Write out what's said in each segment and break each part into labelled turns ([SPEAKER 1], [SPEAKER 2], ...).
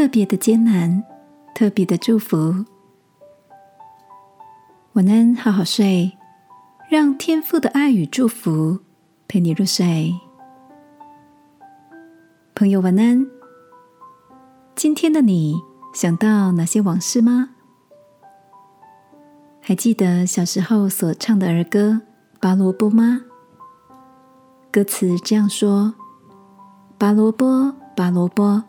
[SPEAKER 1] 特别的艰难，特别的祝福。晚安，好好睡，让天父的爱与祝福陪你入睡。朋友，晚安。今天的你想到哪些往事吗？还记得小时候所唱的儿歌《拔萝卜》吗？歌词这样说：“拔萝卜，拔萝卜，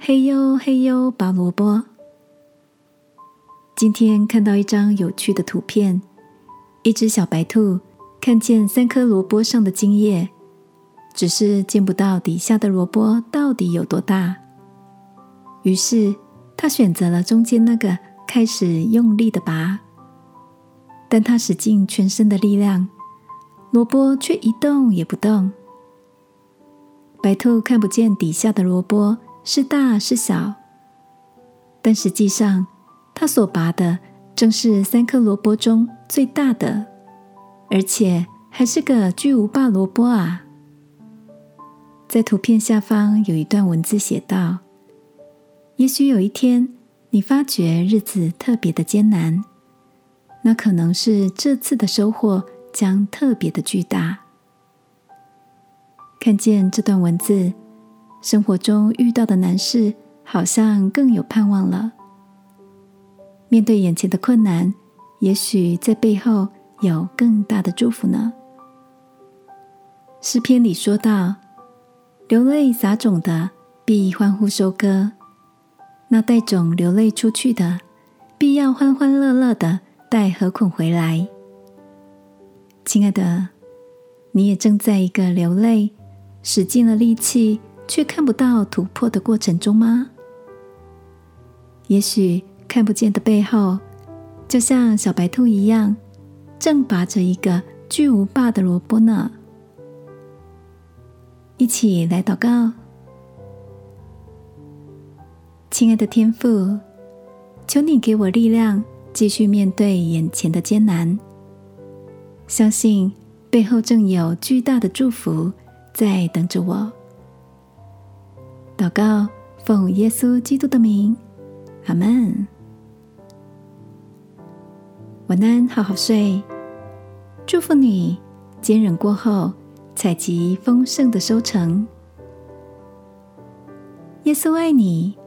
[SPEAKER 1] 嘿呦嘿呦，拔萝卜。”今天看到一张有趣的图片，一只小白兔看见三颗萝卜上的茎叶，只是见不到底下的萝卜到底有多大。于是，它选择了中间那个，开始用力的拔。但它使尽全身的力量，萝卜却一动也不动。白兔看不见底下的萝卜是大是小，但实际上。他所拔的正是三颗萝卜中最大的，而且还是个巨无霸萝卜啊！在图片下方有一段文字写道：“也许有一天你发觉日子特别的艰难，那可能是这次的收获将特别的巨大。”看见这段文字，生活中遇到的难事好像更有盼望了。面对眼前的困难，也许在背后有更大的祝福呢。诗篇里说到：“流泪撒种的，必欢呼收割；那带种流泪出去的，必要欢欢乐乐的带禾捆回来。”亲爱的，你也正在一个流泪、使尽了力气却看不到突破的过程中吗？也许。看不见的背后，就像小白兔一样，正拔着一个巨无霸的萝卜呢。一起来祷告，亲爱的天父，求你给我力量，继续面对眼前的艰难。相信背后正有巨大的祝福在等着我。祷告，奉耶稣基督的名，阿门。晚安，好好睡。祝福你，坚忍过后，采集丰盛的收成。耶稣爱你，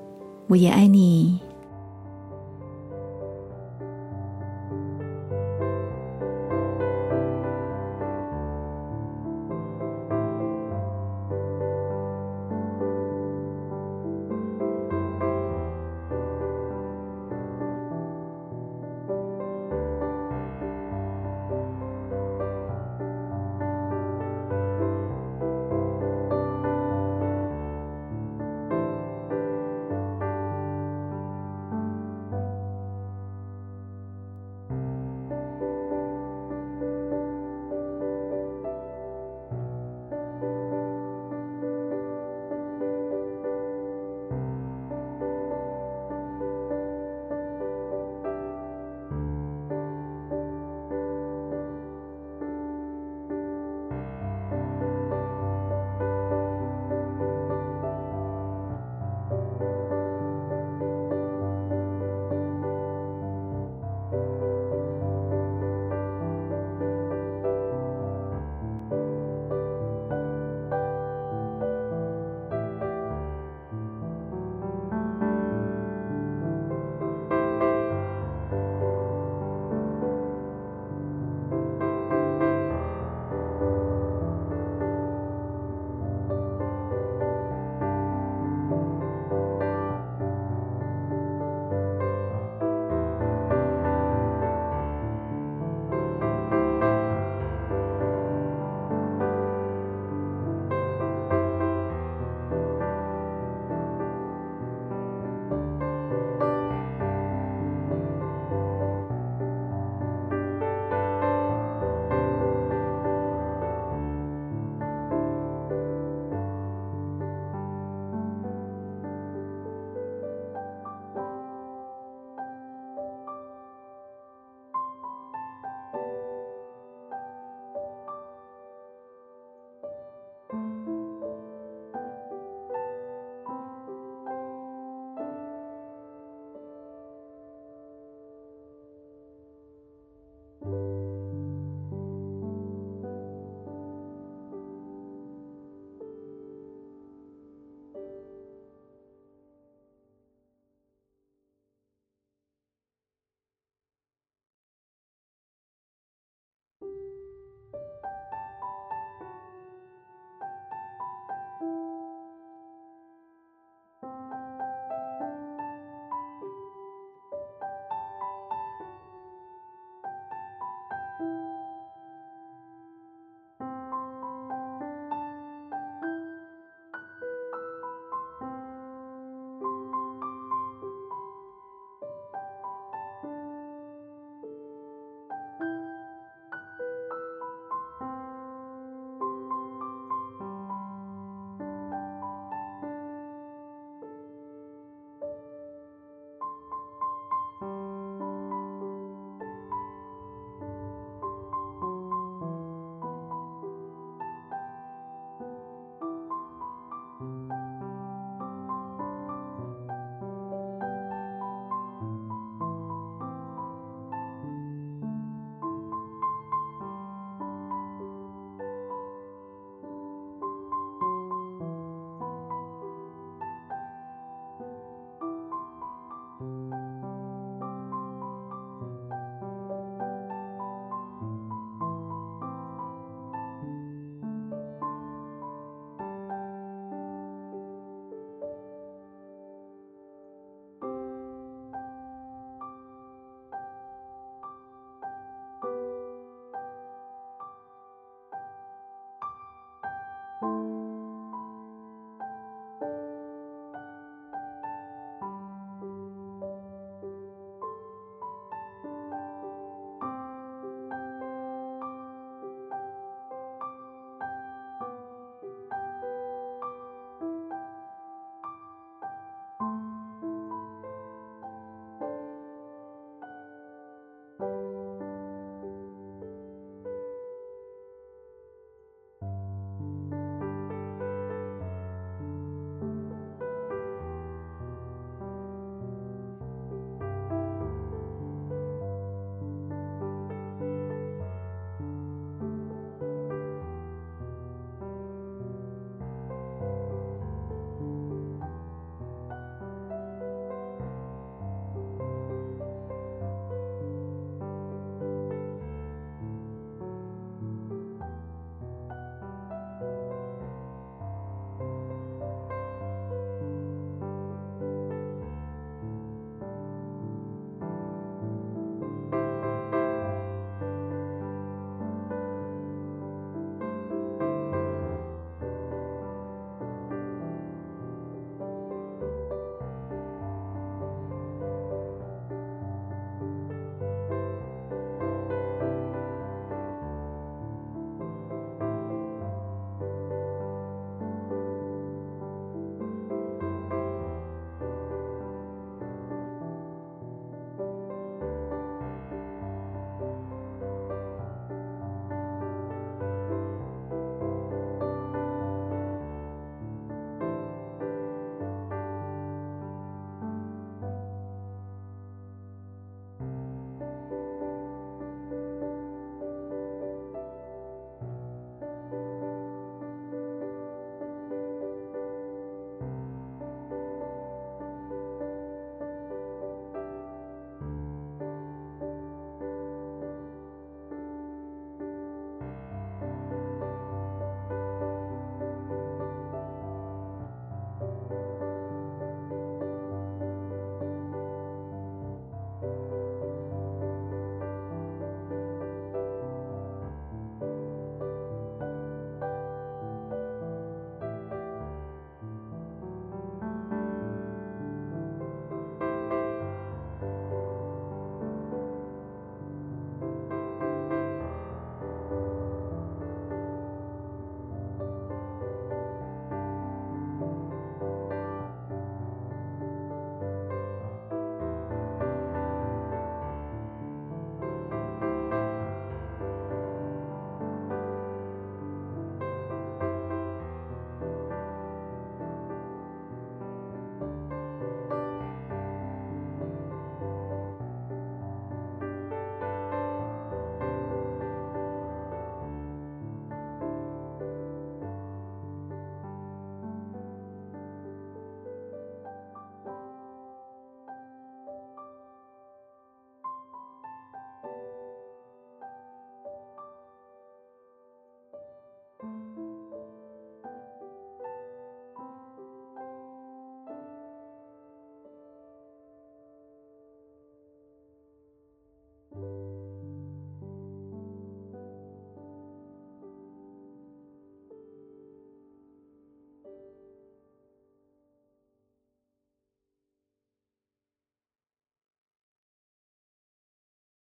[SPEAKER 1] 我也爱你。